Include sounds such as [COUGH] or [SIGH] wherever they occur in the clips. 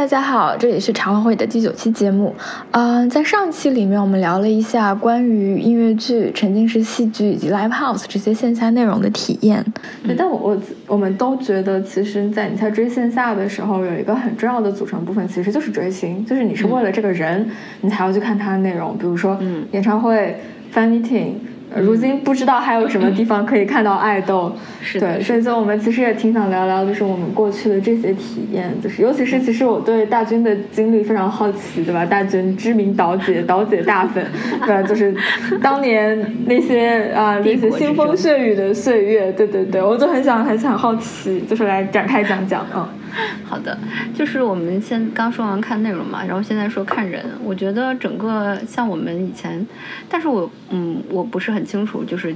大家好，这里是茶话会的第九期节目。嗯，在上期里面，我们聊了一下关于音乐剧、沉浸式戏剧以及 Live House 这些线下内容的体验。对，但我我我们都觉得，其实，在你在追线下的时候，有一个很重要的组成部分，其实就是追星，就是你是为了这个人，你才要去看他的内容。比如说，演唱会、fan meeting。如今不知道还有什么地方可以看到爱豆，对，所以就我们其实也挺想聊聊，就是我们过去的这些体验，就是尤其是其实我对大军的经历非常好奇，对吧？大军知名导姐，导姐大粉，对吧？就是当年那些啊那些腥风血雨的岁月，对对对，我就很想很想好奇，就是来展开讲讲，嗯。[LAUGHS] 好的，就是我们先刚说完看内容嘛，然后现在说看人。我觉得整个像我们以前，但是我嗯，我不是很清楚，就是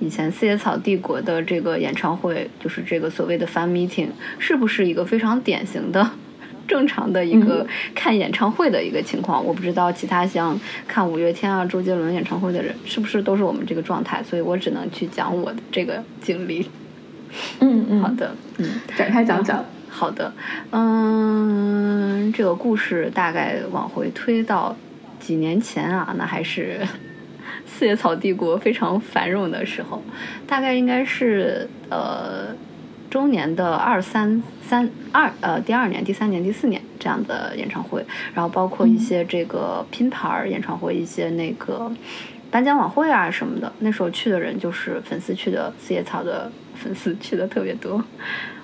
以前四叶草帝国的这个演唱会，就是这个所谓的 fan meeting，是不是一个非常典型的、[LAUGHS] 正常的一个看演唱会的一个情况？我不知道其他像看五月天啊、周杰伦演唱会的人是不是都是我们这个状态，所以我只能去讲我的这个经历。嗯嗯，好的，嗯，展开讲讲。好的，嗯，这个故事大概往回推到几年前啊，那还是 [LAUGHS] 四叶草帝国非常繁荣的时候，大概应该是呃中年的二三三二呃第二年、第三年、第四年这样的演唱会，然后包括一些这个拼盘演唱会、一些那个颁奖晚会啊什么的，那时候去的人就是粉丝去的，四叶草的粉丝 [LAUGHS] 去的特别多。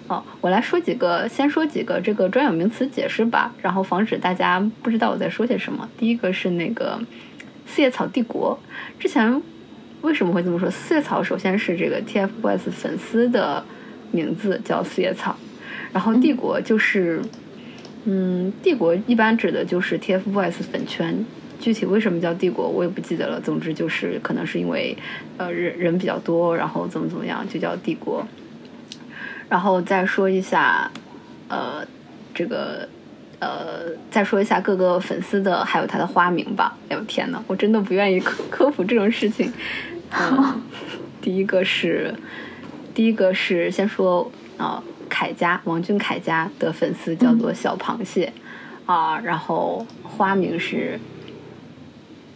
哦，我来说几个，先说几个这个专有名词解释吧，然后防止大家不知道我在说些什么。第一个是那个四叶草帝国，之前为什么会这么说？四叶草首先是这个 TFBOYS 粉丝的名字叫四叶草，然后帝国就是，嗯，帝国一般指的就是 TFBOYS 粉圈，具体为什么叫帝国我也不记得了。总之就是可能是因为呃人人比较多，然后怎么怎么样就叫帝国。然后再说一下，呃，这个，呃，再说一下各个粉丝的还有他的花名吧。哎呦天呐，我真的不愿意 [LAUGHS] 科科普这种事情。[LAUGHS] 第一个是，第一个是先说啊，凯家王俊凯家的粉丝叫做小螃蟹啊，然后花名是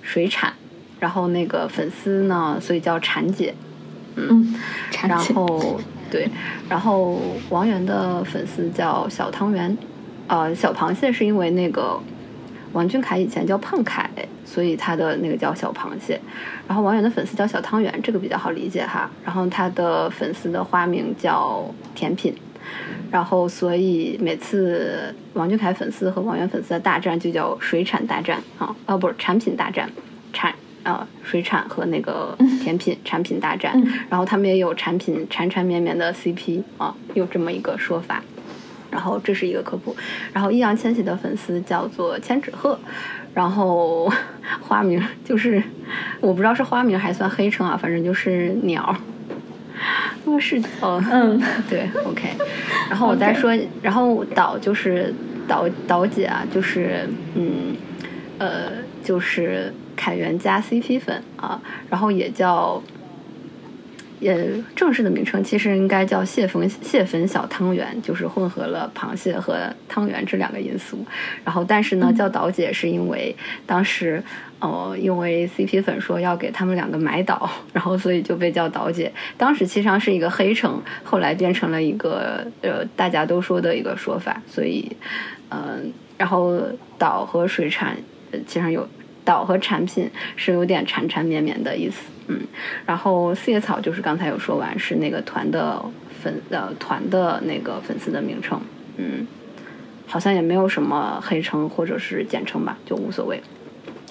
水产，然后那个粉丝呢，所以叫产姐，嗯，然后。对，然后王源的粉丝叫小汤圆，呃，小螃蟹是因为那个王俊凯以前叫胖凯，所以他的那个叫小螃蟹。然后王源的粉丝叫小汤圆，这个比较好理解哈。然后他的粉丝的花名叫甜品，然后所以每次王俊凯粉丝和王源粉丝的大战就叫水产大战啊，哦不是产品大战，产。呃，水产和那个甜品产品大战，然后他们也有产品缠缠绵绵的 CP 啊，有这么一个说法。然后这是一个科普。然后易烊千玺的粉丝叫做千纸鹤，然后 [LAUGHS] 花名就是我不知道是花名还算黑称啊，反正就是鸟。我是哦，嗯，[LAUGHS] 对，OK。然后我再说，然后导就是导导姐啊，就是嗯呃就是。凯源加 CP 粉啊，然后也叫，也正式的名称其实应该叫蟹粉蟹粉小汤圆，就是混合了螃蟹和汤圆这两个因素。然后但是呢，叫导姐是因为当时呃，因为 CP 粉说要给他们两个买岛，然后所以就被叫导姐。当时其实上是一个黑称，后来变成了一个呃大家都说的一个说法。所以嗯，然后岛和水产其实有。岛和产品是有点缠缠绵绵的意思，嗯，然后四叶草就是刚才有说完是那个团的粉呃团的那个粉丝的名称，嗯，好像也没有什么黑称或者是简称吧，就无所谓。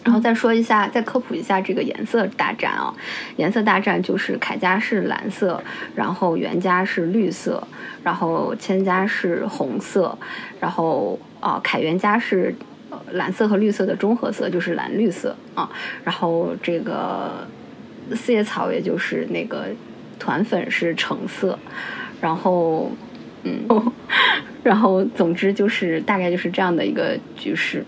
然后再说一下，再科普一下这个颜色大战啊，颜色大战就是凯家是蓝色，然后袁家是绿色，然后千家是红色，然后啊凯源家是。蓝色和绿色的中和色就是蓝绿色啊，然后这个四叶草也就是那个团粉是橙色，然后嗯，[LAUGHS] 然后总之就是大概就是这样的一个局势。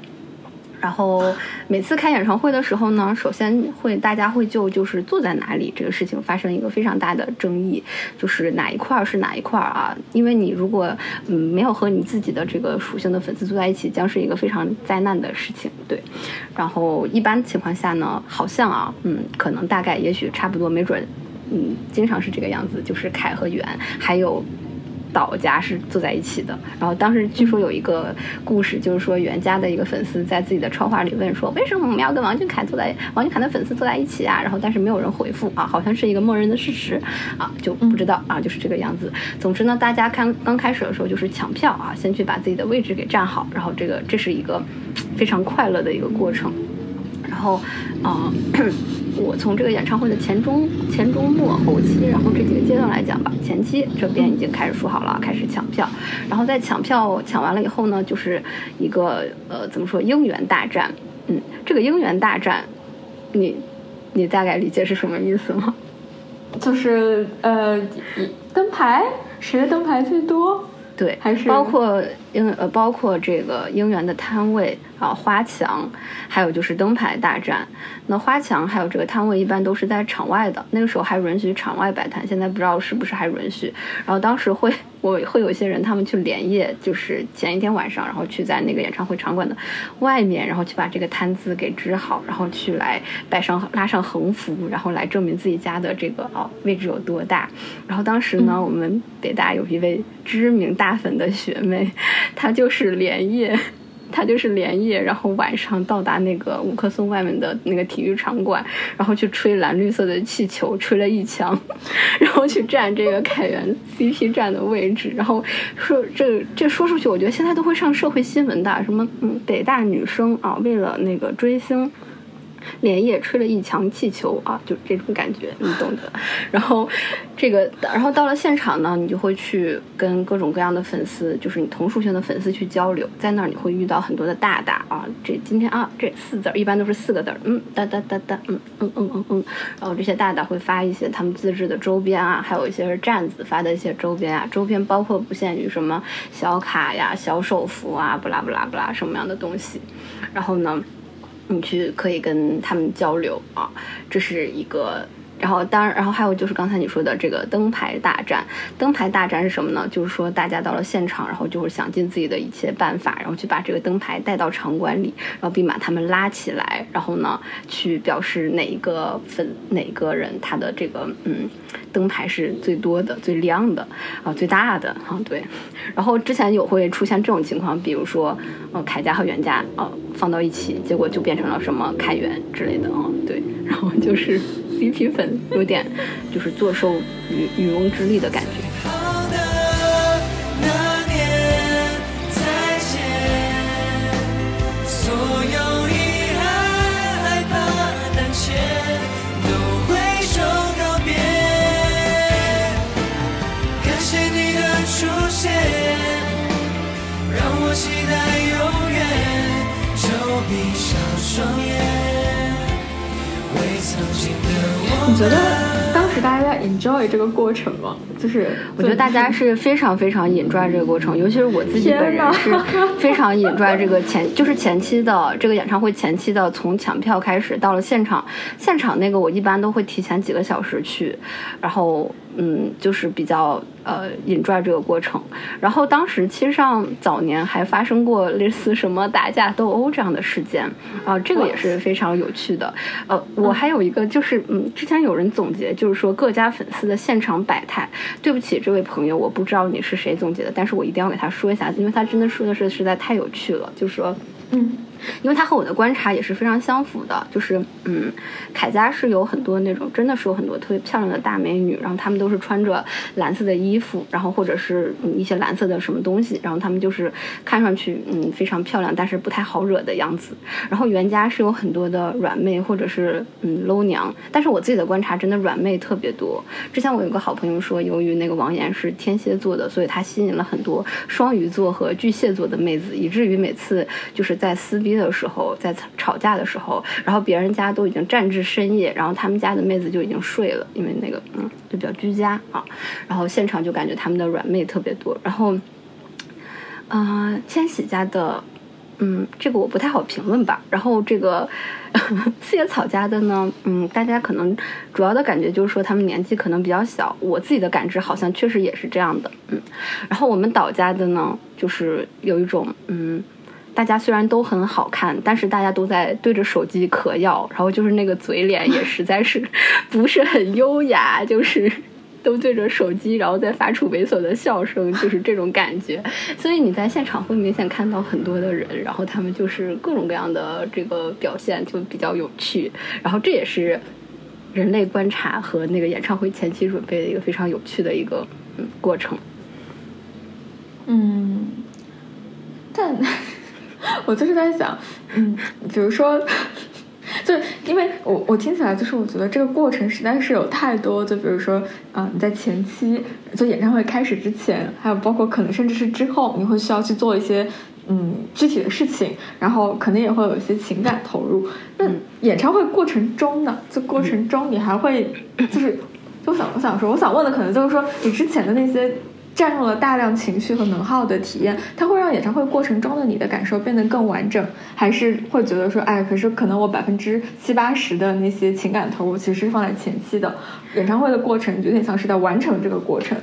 然后每次开演唱会的时候呢，首先会大家会就就是坐在哪里这个事情发生一个非常大的争议，就是哪一块儿是哪一块儿啊？因为你如果嗯没有和你自己的这个属性的粉丝坐在一起，将是一个非常灾难的事情。对，然后一般情况下呢，好像啊，嗯，可能大概也许差不多，没准，嗯，经常是这个样子，就是凯和袁还有。岛家是坐在一起的，然后当时据说有一个故事，就是说袁家的一个粉丝在自己的超话里问说，为什么我们要跟王俊凯坐在王俊凯的粉丝坐在一起啊？然后但是没有人回复啊，好像是一个默认的事实啊，就不知道啊，就是这个样子。总之呢，大家看刚开始的时候就是抢票啊，先去把自己的位置给占好，然后这个这是一个非常快乐的一个过程。然后，啊。[CLEARS THROAT] 我从这个演唱会的前中前中末后期，然后这几个阶段来讲吧，前期这边已经开始说好了，开始抢票，然后在抢票抢完了以后呢，就是一个呃怎么说应援大战，嗯，这个应援大战，你你大概理解是什么意思吗？就是呃灯牌，谁的灯牌最多？对，还是包括应呃包括这个应援的摊位啊花墙，还有就是灯牌大战。那花墙还有这个摊位一般都是在场外的，那个时候还允许场外摆摊，现在不知道是不是还允许。然后当时会，我会有一些人他们去连夜，就是前一天晚上，然后去在那个演唱会场馆的外面，然后去把这个摊子给支好，然后去来摆上拉上横幅，然后来证明自己家的这个哦位置有多大。然后当时呢，我们北大有一位知名大粉的学妹，她就是连夜。他就是连夜，然后晚上到达那个五棵松外面的那个体育场馆，然后去吹蓝绿色的气球，吹了一枪，[LAUGHS] 然后去占这个凯源 CP 站的位置，然后说这这说出去，我觉得现在都会上社会新闻的，什么嗯北大女生啊，为了那个追星。连夜吹了一墙气球啊，就这种感觉，你懂的。然后，这个，然后到了现场呢，你就会去跟各种各样的粉丝，就是你同属性的粉丝去交流。在那儿你会遇到很多的大大啊，这今天啊，这四字儿一般都是四个字儿，嗯哒哒哒哒，嗯嗯嗯嗯嗯。然后这些大大会发一些他们自制的周边啊，还有一些是站子发的一些周边啊，周边包括不限于什么小卡呀、小手幅啊，不拉不拉不拉什么样的东西。然后呢？你去可以跟他们交流啊，这是一个。然后当然，然后还有就是刚才你说的这个灯牌大战。灯牌大战是什么呢？就是说大家到了现场，然后就是想尽自己的一切办法，然后去把这个灯牌带到场馆里，然后并把他们拉起来，然后呢去表示哪一个粉哪个人他的这个嗯灯牌是最多的、最亮的啊、最大的啊。对。然后之前有会出现这种情况，比如说呃凯家和袁家啊放到一起，结果就变成了什么凯源之类的啊。对。然后就是。CP 粉有点就是坐收渔渔翁之利的感觉。觉得当时大家在 enjoy 这个过程吗？就是我觉得大家是非常非常 enjoy 这个过程，尤其是我自己本人是非常 enjoy 这个前，就是前期的这个演唱会前期的，从抢票开始到了现场，现场那个我一般都会提前几个小时去，然后。嗯，就是比较呃引拽这个过程。然后当时其实上早年还发生过类似什么打架斗殴这样的事件啊，这个也是非常有趣的。呃，我还有一个就是嗯，之前有人总结，就是说各家粉丝的现场百态。对不起，这位朋友，我不知道你是谁总结的，但是我一定要给他说一下，因为他真的说的是实在太有趣了，就说嗯。因为他和我的观察也是非常相符的，就是嗯，凯家是有很多那种真的是有很多特别漂亮的大美女，然后她们都是穿着蓝色的衣服，然后或者是一些蓝色的什么东西，然后她们就是看上去嗯非常漂亮，但是不太好惹的样子。然后袁家是有很多的软妹或者是嗯 low 娘，但是我自己的观察真的软妹特别多。之前我有个好朋友说，由于那个王岩是天蝎座的，所以他吸引了很多双鱼座和巨蟹座的妹子，以至于每次就是在撕逼。的时候，在吵架的时候，然后别人家都已经战至深夜，然后他们家的妹子就已经睡了，因为那个嗯，就比较居家啊。然后现场就感觉他们的软妹特别多。然后，啊，千玺家的嗯，这个我不太好评论吧。然后这个 [LAUGHS] 四叶草家的呢，嗯，大家可能主要的感觉就是说他们年纪可能比较小。我自己的感知好像确实也是这样的，嗯。然后我们岛家的呢，就是有一种，嗯，大家虽然都很好看，但是大家都在对着手机嗑药，然后就是那个嘴脸也实在是 [LAUGHS] 不是很优雅，就是。[LAUGHS] 都对着手机，然后再发出猥琐的笑声，就是这种感觉。所以你在现场会明显看到很多的人，然后他们就是各种各样的这个表现，就比较有趣。然后这也是人类观察和那个演唱会前期准备的一个非常有趣的一个嗯过程。嗯，但 [LAUGHS] 我就是在想，嗯，比如说。就因为我我听起来就是我觉得这个过程实在是有太多，就比如说啊你在前期就演唱会开始之前，还有包括可能甚至是之后，你会需要去做一些嗯具体的事情，然后可能也会有一些情感投入。那演唱会过程中呢，就过程中你还会就是就想我想说，我想问的可能就是说你之前的那些。占用了大量情绪和能耗的体验，它会让演唱会过程中的你的感受变得更完整，还是会觉得说，哎，可是可能我百分之七八十的那些情感投入其实是放在前期的，演唱会的过程有点像是在完成这个过程。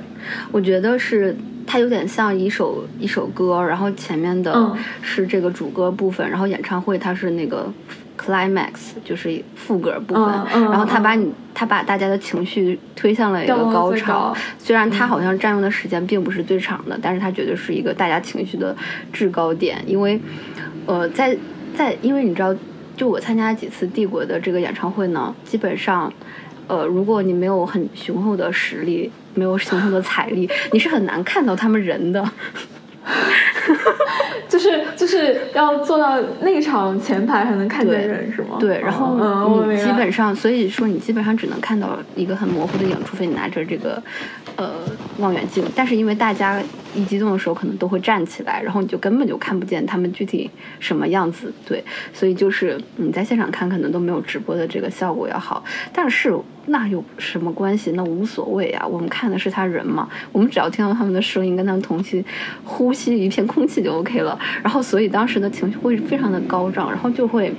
我觉得是它有点像一首一首歌，然后前面的是这个主歌部分，然后演唱会它是那个。Climax 就是副歌部分，然后他把你他把大家的情绪推向了一个高潮。虽然他好像占用的时间并不是最长的，但是他绝对是一个大家情绪的制高点。因为，呃，在在，因为你知道，就我参加几次帝国的这个演唱会呢，基本上，呃，如果你没有很雄厚的实力，没有雄厚的财力，你是很难看到他们人的。[LAUGHS] 就是就是要坐到那场前排才能看见人，是吗？对，然后你基本上，所以说你基本上只能看到一个很模糊的影，除非你拿着这个呃望远镜。但是因为大家一激动的时候，可能都会站起来，然后你就根本就看不见他们具体什么样子。对，所以就是你在现场看，可能都没有直播的这个效果要好。但是。那有什么关系？那无所谓啊！我们看的是他人嘛，我们只要听到他们的声音，跟他们同期呼吸一片空气就 OK 了。然后，所以当时的情绪会非常的高涨，然后就会。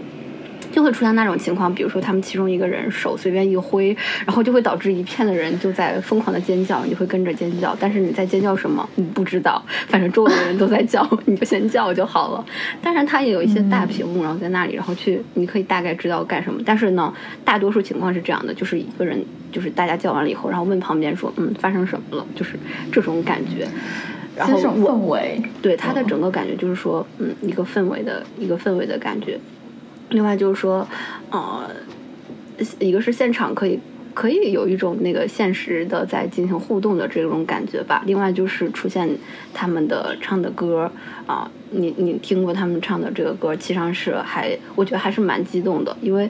就会出现那种情况，比如说他们其中一个人手随便一挥，然后就会导致一片的人就在疯狂的尖叫，你会跟着尖叫，但是你在尖叫什么，你不知道，反正周围的人都在叫，[LAUGHS] 你就先叫就好了。当然，他也有一些大屏幕，然后在那里，然后去你可以大概知道干什么。但是呢，大多数情况是这样的，就是一个人，就是大家叫完了以后，然后问旁边说，嗯，发生什么了？就是这种感觉。然后氛围，对他的整个感觉就是说，嗯，一个氛围的一个氛围的感觉。另外就是说，呃，一个是现场可以可以有一种那个现实的在进行互动的这种感觉吧。另外就是出现他们的唱的歌啊，你你听过他们唱的这个歌，其实是还我觉得还是蛮激动的，因为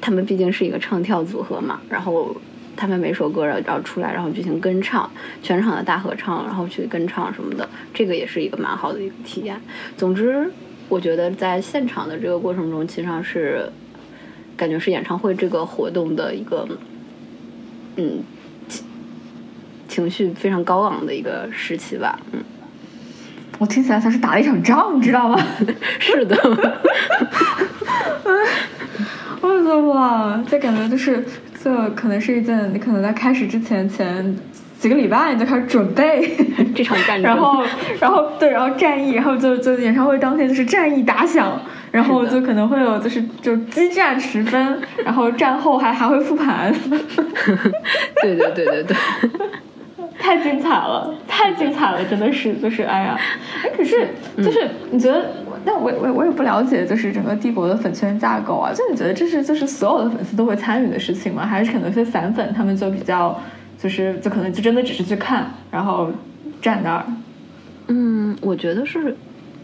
他们毕竟是一个唱跳组合嘛。然后他们每首歌然后出来，然后进行跟唱，全场的大合唱，然后去跟唱什么的，这个也是一个蛮好的一个体验。总之。我觉得在现场的这个过程中，其实上是感觉是演唱会这个活动的一个，嗯，情绪非常高昂的一个时期吧。嗯，我听起来像是打了一场仗，你知道吗？[LAUGHS] 是的。[LAUGHS] 我觉得哇，这感觉就是这可能是一件你可能在开始之前前。几个礼拜你就开始准备这场战争，[LAUGHS] 然后，然后对，然后战役，然后就就演唱会当天就是战役打响，然后就可能会有就是就激战十分，然后战后还还会复盘。对对对对对，[LAUGHS] 太精彩了，太精彩了，真的是就是哎呀，哎可是就是你觉得，但我我我也不了解就是整个帝国的粉圈架构啊，就你觉得这是就是所有的粉丝都会参与的事情吗？还是可能是散粉他们就比较？就是，就可能就真的只是去看，然后站那儿。嗯，我觉得是，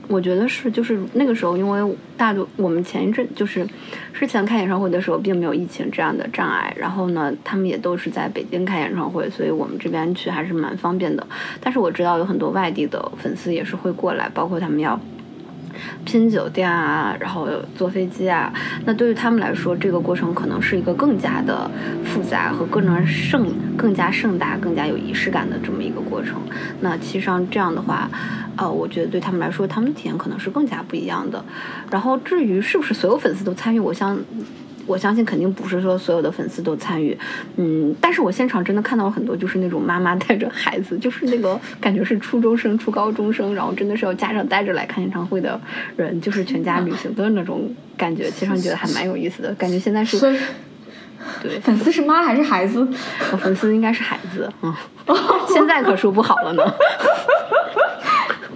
我觉得是，就是那个时候，因为大多我们前一阵就是之前开演唱会的时候，并没有疫情这样的障碍，然后呢，他们也都是在北京开演唱会，所以我们这边去还是蛮方便的。但是我知道有很多外地的粉丝也是会过来，包括他们要拼酒店啊，然后坐飞机啊，那对于他们来说，这个过程可能是一个更加的复杂和更加盛、更加盛大、更加有仪式感的这么一个过程。那其实上这样的话，呃，我觉得对他们来说，他们体验可能是更加不一样的。然后至于是不是所有粉丝都参与，我想。我相信肯定不是说所有的粉丝都参与，嗯，但是我现场真的看到了很多，就是那种妈妈带着孩子，就是那个感觉是初中生、初高中生，然后真的是要家长带着来看演唱会的人，就是全家旅行的那种感觉，其实觉得还蛮有意思的。感觉现在是，对，粉丝是妈还是孩子？我粉丝应该是孩子，嗯，[LAUGHS] 现在可说不好了呢。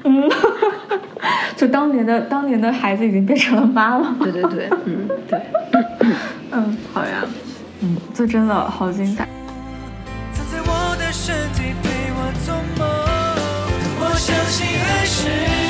嗯，就当年的当年的孩子已经变成了妈了。对对对，嗯，对。嗯，好呀，嗯，这真的好精彩。去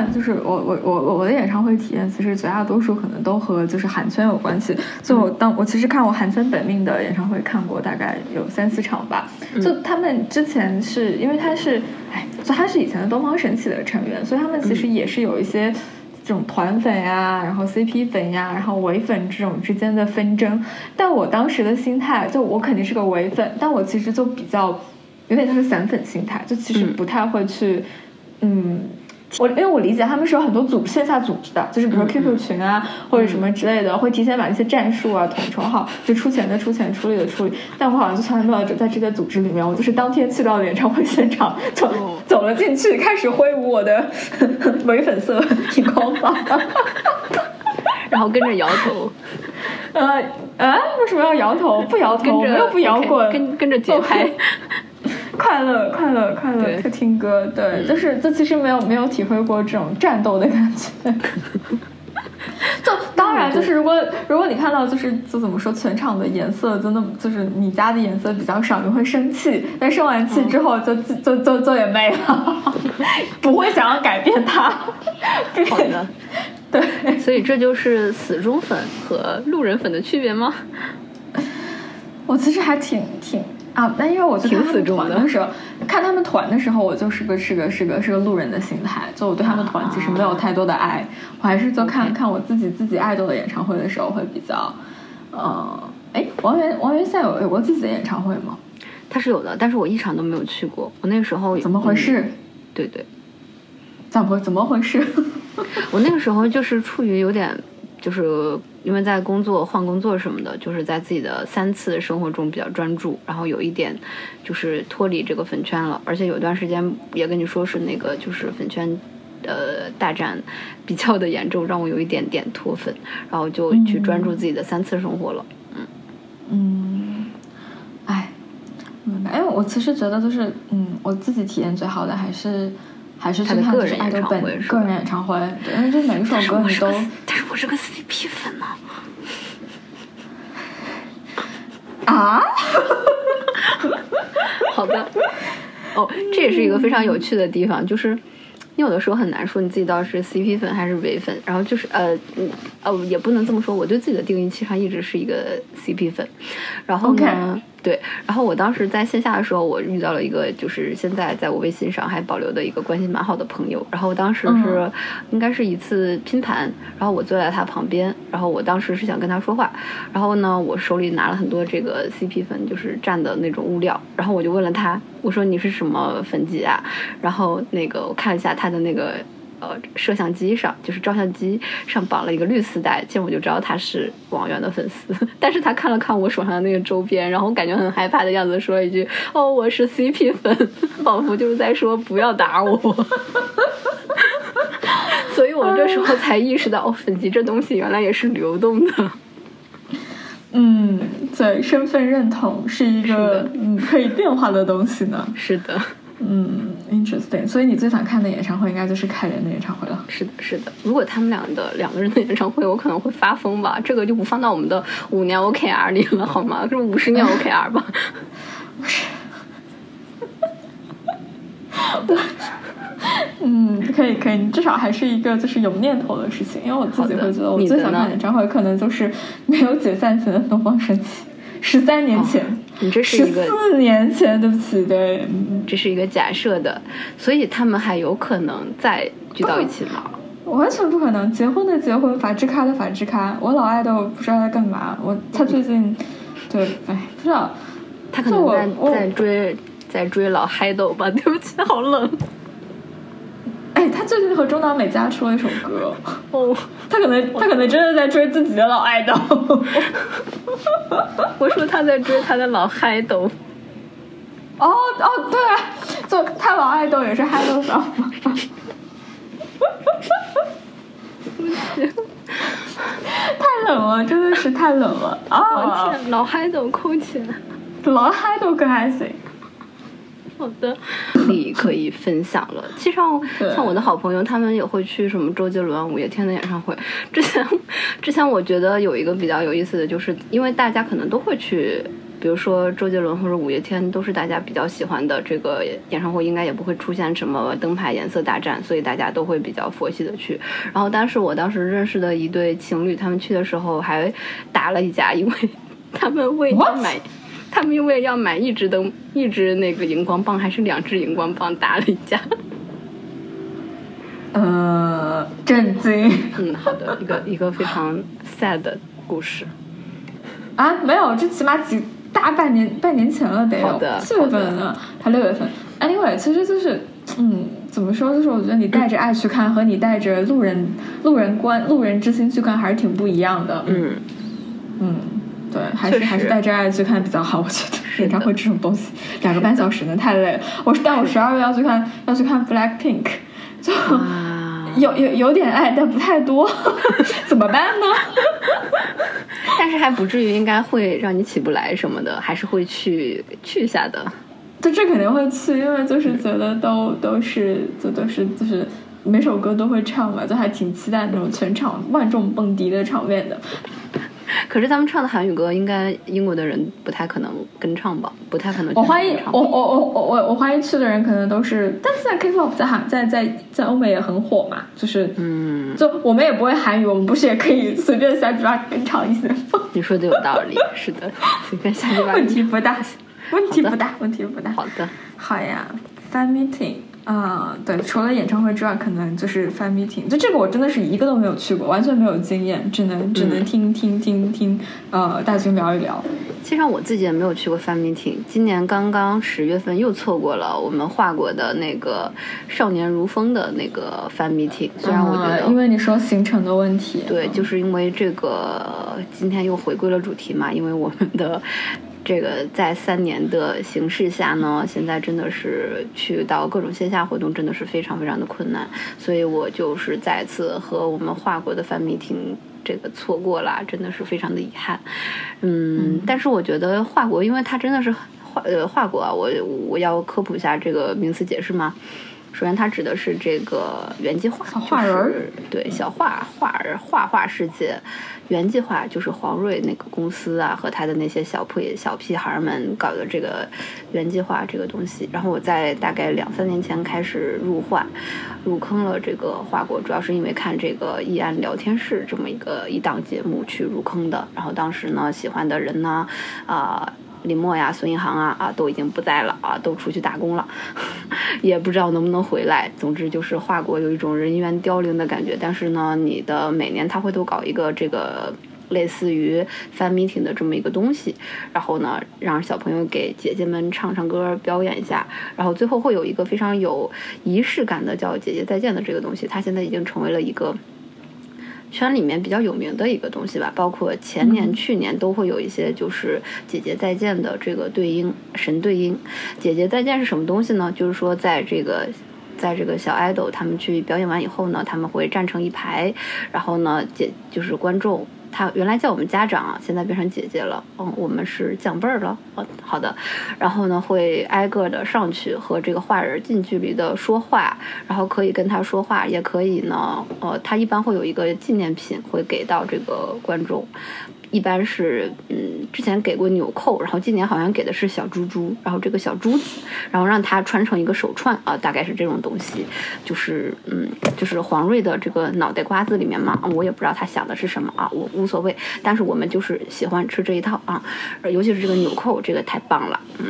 看，就是我我我我的演唱会体验，其实绝大多数可能都和就是韩圈有关系。就我当我其实看我韩圈本命的演唱会看过大概有三四场吧。就他们之前是因为他是，哎，就他是以前的东方神起的成员，所以他们其实也是有一些这种团粉呀，然后 CP 粉呀，然后唯粉这种之间的纷争。但我当时的心态，就我肯定是个唯粉，但我其实就比较有点像是散粉心态，就其实不太会去，嗯。我因为我理解他们是有很多组线下组织的，就是比如说 QQ 群啊或者什么之类的，会提前把那些战术啊统筹好，就出钱的出钱，出力的出力。但我好像就从来没有在这些组织里面，我就是当天去到了演唱会现场，就走了进去，开始挥舞我的 [LAUGHS] 伪粉色荧光棒，[LAUGHS] 然后跟着摇头。呃啊，为什么要摇头？不摇头，没有不摇滚，跟跟着节拍。快乐，快乐，快乐！就听歌，对，就是这其实没有没有体会过这种战斗的感觉。[LAUGHS] 就当然，就是如果如果你看到就是就怎么说，全场的颜色真的就是你家的颜色比较少，你会生气。但生完气之后，就就就就也没了，不会想要改变它。好的，对，所以这就是死忠粉和路人粉的区别吗？我其实还挺挺。啊，那因为我去看他们团的时候，看他们团的时候，我就是个是个是个是个路人的心态，就我对他们团其实没有太多的爱，我还是就看看我自己自己爱豆的演唱会的时候会比较，呃，哎，王源王源现在有有过自己的演唱会吗？他是有的，但是我一场都没有去过。我那个时候怎么回事？对对，怎么怎么回事？[LAUGHS] 我那个时候就是处于有点。就是因为在工作换工作什么的，就是在自己的三次生活中比较专注，然后有一点就是脱离这个粉圈了，而且有一段时间也跟你说是那个就是粉圈呃大战 [LAUGHS] 比较的严重，让我有一点点脱粉，然后就去专注自己的三次生活了。嗯嗯，哎，明白。哎，我其实觉得就是嗯，我自己体验最好的还是。还是他的个人演唱会个人演唱会，对，因为就每一首歌你都。但是我是个 CP 粉呢。啊？[LAUGHS] 好的。哦，这也是一个非常有趣的地方，就是你有的时候很难说你自己到底是 CP 粉还是伪粉，然后就是呃，嗯，呃，也不能这么说，我对自己的定义其实上一直是一个 CP 粉，然后呢。对，然后我当时在线下的时候，我遇到了一个，就是现在在我微信上还保留的一个关系蛮好的朋友。然后当时是应该是一次拼盘，然后我坐在他旁边，然后我当时是想跟他说话，然后呢，我手里拿了很多这个 CP 粉，就是蘸的那种物料，然后我就问了他，我说你是什么粉级啊？然后那个我看了一下他的那个呃摄像机上，就是照相机上绑了一个绿丝带，见我就知道他是王源的粉丝。[LAUGHS] 但是他看了看我手上的那个周边，然后感觉很害怕的样子，说了一句：“哦，我是 CP 粉。”仿佛就是在说不要打我。[LAUGHS] 所以我这时候才意识到，哦，粉级这东西原来也是流动的。嗯，对，身份认同是一个嗯可以变化的东西呢。是的。嗯，interesting。所以你最想看的演唱会应该就是凯莲的演唱会了。是的，是的。如果他们俩的两个人的演唱会，我可能会发疯吧。这个就不放到我们的五年 OKR 里了，好吗？[LAUGHS] 是五十年 OKR 吧。不是。嗯，可以，可以。你至少还是一个就是有念头的事情，因为我自己会觉得，我最想看演唱会可能就是没有解散前的东方神起。十三年前，你这是一个四年前，对不起，对，这是一个假设的，所以他们还有可能再聚到一起吗？完全不可能，结婚的结婚，法制咖的法制咖。我老爱豆不知道在干嘛，我他最近，对，哎，不知道，他可能在在追在追老嗨豆吧？对不起，好冷。哎，他最近和中岛美嘉出了一首歌，哦，他可能他可能真的在追自己的老爱豆。[LAUGHS] 我说他在追他的老嗨豆。哦哦，对，就他老爱豆也是嗨豆上吗？太冷了，真的是太冷了啊！天，老嗨豆扣钱，老嗨豆可还行。好的，你可以分享了。其实像像我的好朋友，他们也会去什么周杰伦、五月天的演唱会。之前 [LAUGHS] 之前我觉得有一个比较有意思的就是，因为大家可能都会去，比如说周杰伦或者五月天都是大家比较喜欢的这个演唱会，应该也不会出现什么灯牌颜色大战，所以大家都会比较佛系的去。然后当时我当时认识的一对情侣，他们去的时候还 [LAUGHS] 打了一架，因为他们为了买。他们因为要买一支灯，一支那个荧光棒，还是两只荧光棒打了一架。呃，震惊。嗯，好的，一个一个非常 sad 的故事。啊，没有，这起码几大半年半年前了，得有四月份了，还六月份。Anyway，其实就是，嗯，怎么说？就是我觉得你带着爱去看，和你带着路人路人观路人之心去看，还是挺不一样的。嗯嗯。对，还是还是带着爱去看比较好。我觉得演唱会这种东西，两个半小时呢太累了。我但我十二月要去看要去看 Black Pink，就有有有点爱，但不太多，[LAUGHS] 怎么办呢？[LAUGHS] 但是还不至于应该会让你起不来什么的，还是会去去一下的。就，这肯定会去，因为就是觉得都都是就都是就是每首歌都会唱嘛，就还挺期待那种全场万众蹦迪的场面的。可是他们唱的韩语歌，应该英国的人不太可能跟唱吧？不太可能。我怀疑，我我我我我我怀疑去的人可能都是，但是在 K-pop 在韩在在在欧美也很火嘛，就是嗯，就我们也不会韩语，我们不是也可以随便瞎鸡巴跟唱一些吗？你说的有道理，是的，随便瞎鸡巴。问题不大，问题不大，问题不大。好的，好呀，fan meeting。啊，对，除了演唱会之外，可能就是 fan meeting。就这个，我真的是一个都没有去过，完全没有经验，只能只能听听听听，呃，大军聊一聊。其实我自己也没有去过 fan meeting。今年刚刚十月份又错过了我们画过的那个少年如风的那个 fan meeting。虽然我觉得，因为你说行程的问题，对，就是因为这个今天又回归了主题嘛，因为我们的。这个在三年的形势下呢，现在真的是去到各种线下活动真的是非常非常的困难，所以我就是再次和我们华国的范米婷这个错过了，真的是非常的遗憾。嗯，但是我觉得华国，因为它真的是华呃华国啊，我我要科普一下这个名词解释吗？首先，它指的是这个原计划，画人儿，对，小画画儿画画世界。原计划就是黄瑞那个公司啊，和他的那些小屁小屁孩们搞的这个原计划这个东西。然后我在大概两三年前开始入画，入坑了这个画国，主要是因为看这个易安聊天室这么一个一档节目去入坑的。然后当时呢，喜欢的人呢，啊。林默呀，孙一航啊，啊，都已经不在了啊，都出去打工了，[LAUGHS] 也不知道能不能回来。总之就是华国有一种人员凋零的感觉。但是呢，你的每年他会都搞一个这个类似于 fan meeting 的这么一个东西，然后呢，让小朋友给姐姐们唱唱歌，表演一下，然后最后会有一个非常有仪式感的叫“姐姐再见”的这个东西，它现在已经成为了一个圈里面比较有名的一个东西吧。包括前年、去年都会有一些就是“姐姐再见”的这个对应神对应。姐姐再见是什么东西呢？就是说在这个。在这个小 idol 他们去表演完以后呢，他们会站成一排，然后呢，姐就是观众，他原来叫我们家长，现在变成姐姐了，嗯，我们是长辈儿了，哦，好的，然后呢，会挨个的上去和这个画人近距离的说话，然后可以跟他说话，也可以呢，呃，他一般会有一个纪念品会给到这个观众。一般是，嗯，之前给过纽扣，然后今年好像给的是小珠珠，然后这个小珠子，然后让它穿成一个手串啊，大概是这种东西，就是，嗯，就是黄瑞的这个脑袋瓜子里面嘛，我也不知道他想的是什么啊，我无所谓，但是我们就是喜欢吃这一套啊，尤其是这个纽扣，这个太棒了，嗯。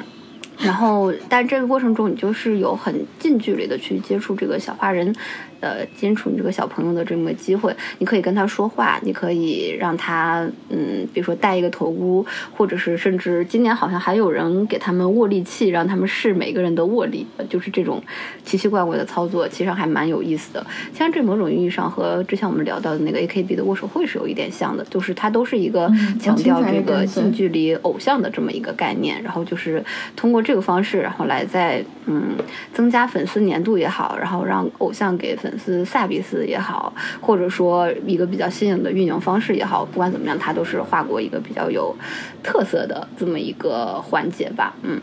然后，但这个过程中，你就是有很近距离的去接触这个小画人，呃，接触你这个小朋友的这么机会。你可以跟他说话，你可以让他，嗯，比如说戴一个头箍，或者是甚至今年好像还有人给他们握力器，让他们试每个人的握力，就是这种奇奇怪怪的操作，其实还蛮有意思的。像这某种意义上和之前我们聊到的那个 AKB 的握手会是有一点像的，就是它都是一个强调这个近距离偶像的这么一个概念，然后就是通过这。这个方式，然后来再嗯增加粉丝粘度也好，然后让偶像给粉丝萨比斯也好，或者说一个比较新颖的运营方式也好，不管怎么样，它都是画过一个比较有特色的这么一个环节吧，嗯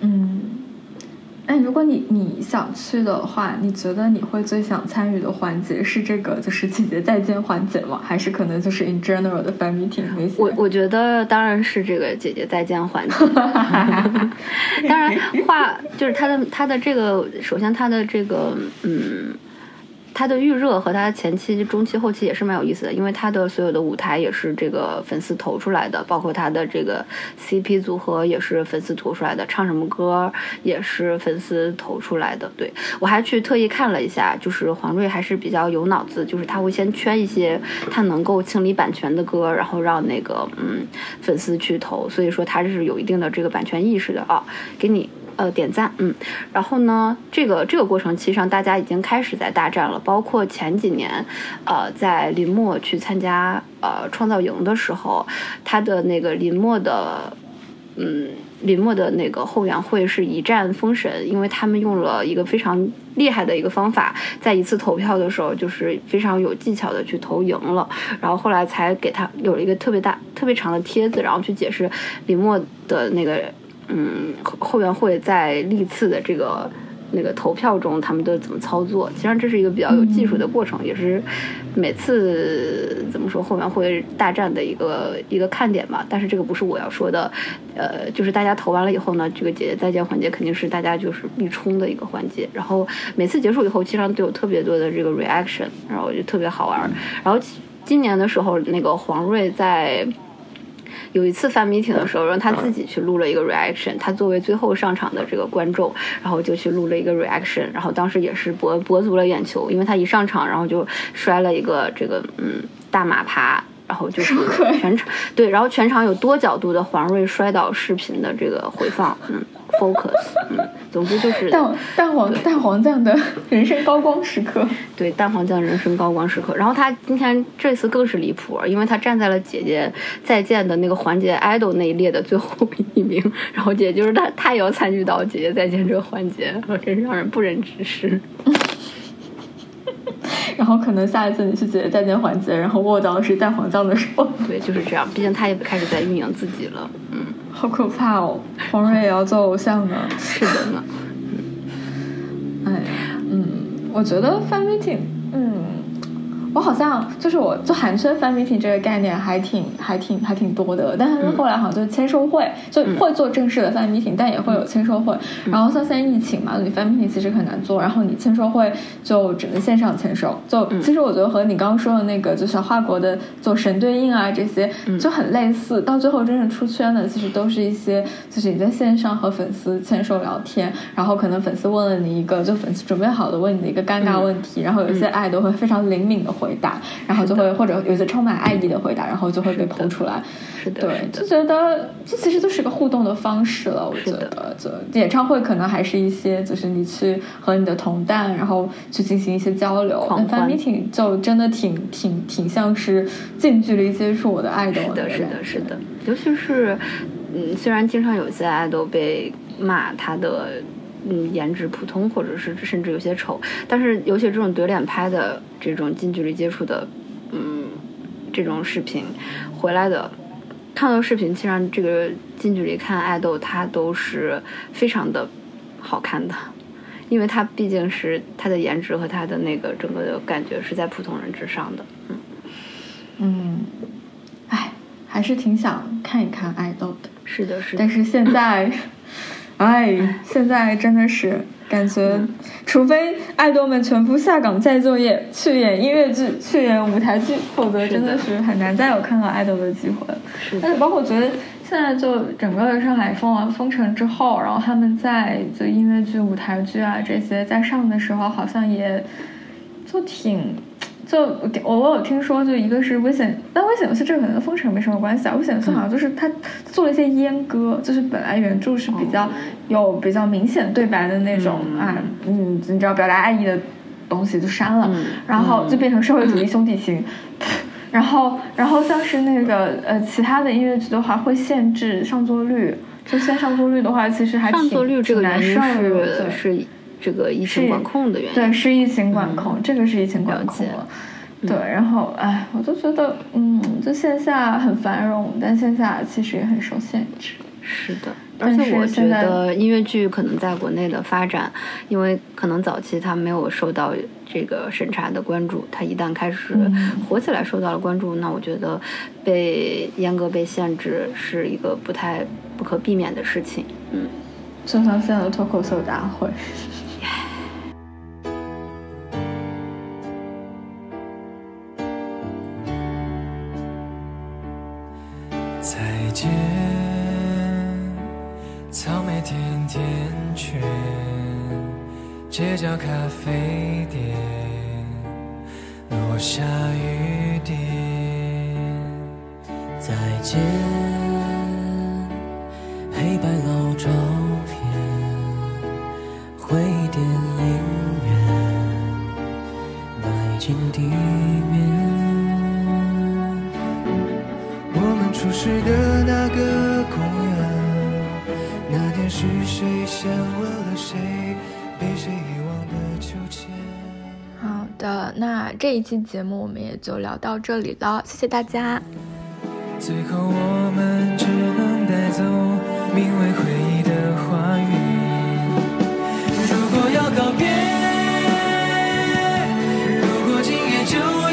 嗯。哎，如果你你想去的话，你觉得你会最想参与的环节是这个，就是姐姐再见环节吗？还是可能就是 in general 的 fan meeting 那些？我我觉得当然是这个姐姐再见环节。[LAUGHS] 当然，话就是他的他的这个，首先他的这个嗯。他的预热和他前期、中期、后期也是蛮有意思的，因为他的所有的舞台也是这个粉丝投出来的，包括他的这个 CP 组合也是粉丝投出来的，唱什么歌也是粉丝投出来的。对我还去特意看了一下，就是黄睿还是比较有脑子，就是他会先圈一些他能够清理版权的歌，然后让那个嗯粉丝去投，所以说他是有一定的这个版权意识的啊，给你。呃，点赞，嗯，然后呢，这个这个过程其实上大家已经开始在大战了，包括前几年，呃，在林默去参加呃创造营的时候，他的那个林默的，嗯，林默的那个后援会是一战封神，因为他们用了一个非常厉害的一个方法，在一次投票的时候就是非常有技巧的去投赢了，然后后来才给他有了一个特别大、特别长的帖子，然后去解释林默的那个。嗯，后援会在历次的这个那个投票中，他们都怎么操作？其实这是一个比较有技术的过程，也是每次怎么说后援会大战的一个一个看点吧。但是这个不是我要说的，呃，就是大家投完了以后呢，这个姐姐再见环节肯定是大家就是必冲的一个环节。然后每次结束以后，其实都有特别多的这个 reaction，然后就特别好玩。然后今年的时候，那个黄睿在。有一次 fan meeting 的时候，让他自己去录了一个 reaction，他作为最后上场的这个观众，然后就去录了一个 reaction，然后当时也是博博足了眼球，因为他一上场，然后就摔了一个这个嗯大马趴，然后就是全场对，然后全场有多角度的黄睿摔倒视频的这个回放，嗯。focus，嗯，总之就是蛋蛋黄蛋黄酱的人生高光时刻。对，蛋黄酱人生高光时刻。然后他今天这次更是离谱，因为他站在了姐姐再见的那个环节 idol 那一列的最后一名。然后姐就是他，他也要参与到姐姐再见这个环节，真是让人不忍直视。[LAUGHS] 然后可能下一次你去姐姐再见环节，然后握到的是蛋黄酱的手。对，就是这样。毕竟他也开始在运营自己了，嗯。好可怕哦！黄睿也要做偶像了。是的呢。哎，嗯，我觉得范冰冰嗯。我好像就是我做韩圈 fan meeting 这个概念还挺还挺还挺多的，但是后来好像就签售会就会做正式的 fan meeting，但也会有签售会。然后像现在疫情嘛，你 fan meeting 其实很难做，然后你签售会就只能线上签售。就其实我觉得和你刚刚说的那个，就小花国的做神对应啊这些就很类似。到最后真正出圈的，其实都是一些就是你在线上和粉丝签售聊天，然后可能粉丝问了你一个就粉丝准备好的问你的一个尴尬问题，然后有一些爱都会非常灵敏的回。回答，然后就会或者有些充满爱意的回答，然后就会被抛出来。是的，对，就觉得这其实就是个互动的方式了。我觉得，就演唱会可能还是一些，就是你去和你的同伴，然后去进行一些交流。fan meeting 就真的挺挺挺像是近距离接触我的爱豆的。是的，是的，是的。尤其是，嗯，虽然经常有些爱豆被骂他的嗯颜值普通，或者是甚至有些丑，但是尤其这种怼脸拍的这种近距离接触的，嗯，这种视频回来的。看到视频，其实这个近距离看爱豆，他都是非常的好看的，因为他毕竟是他的颜值和他的那个整个的感觉是在普通人之上的。嗯嗯，哎，还是挺想看一看爱豆的。是的，是的。但是现在，哎，现在真的是。感觉，除非爱豆们全部下岗再就业，去演音乐剧，去演舞台剧，否则真的是很难再有看到爱豆的机会。但是包括我觉得，现在就整个上海封完封城之后，然后他们在就音乐剧、舞台剧啊这些在上的时候，好像也就挺。就我我有听说，就一个是危险，但危险游戏这个可能跟封城没什么关系啊。危险游戏好像就是他做了一些阉割，就是本来原著是比较有比较明显对白的那种啊，嗯，你知道表达爱意的东西就删了，然后就变成社会主义兄弟情。[LAUGHS] 然后然后像是那个呃其他的音乐剧的话，会限制上座率，就限上座率的话，其实还上座率这个难受的是。这个疫情管控的原因，对，是疫情管控，这个是疫情管控了。对，然后，哎，我就觉得，嗯，就线下很繁荣，但线下其实也很受限制。是的，而且我觉得音乐剧可能在国内的发展，因为可能早期它没有受到这个审查的关注，它一旦开始火起来，受到了关注，那我觉得被严格、被限制是一个不太不可避免的事情。嗯，就像现在的脱口秀大会。街角咖啡店，落下雨点。再见，黑白老照片，回忆电影院，迈进地面。我们初识的那个公园，那天是谁先这一期节目我们也就聊到这里了，谢谢大家。最后我们只能带走名为回忆的花园。如果要告别，如果今夜就。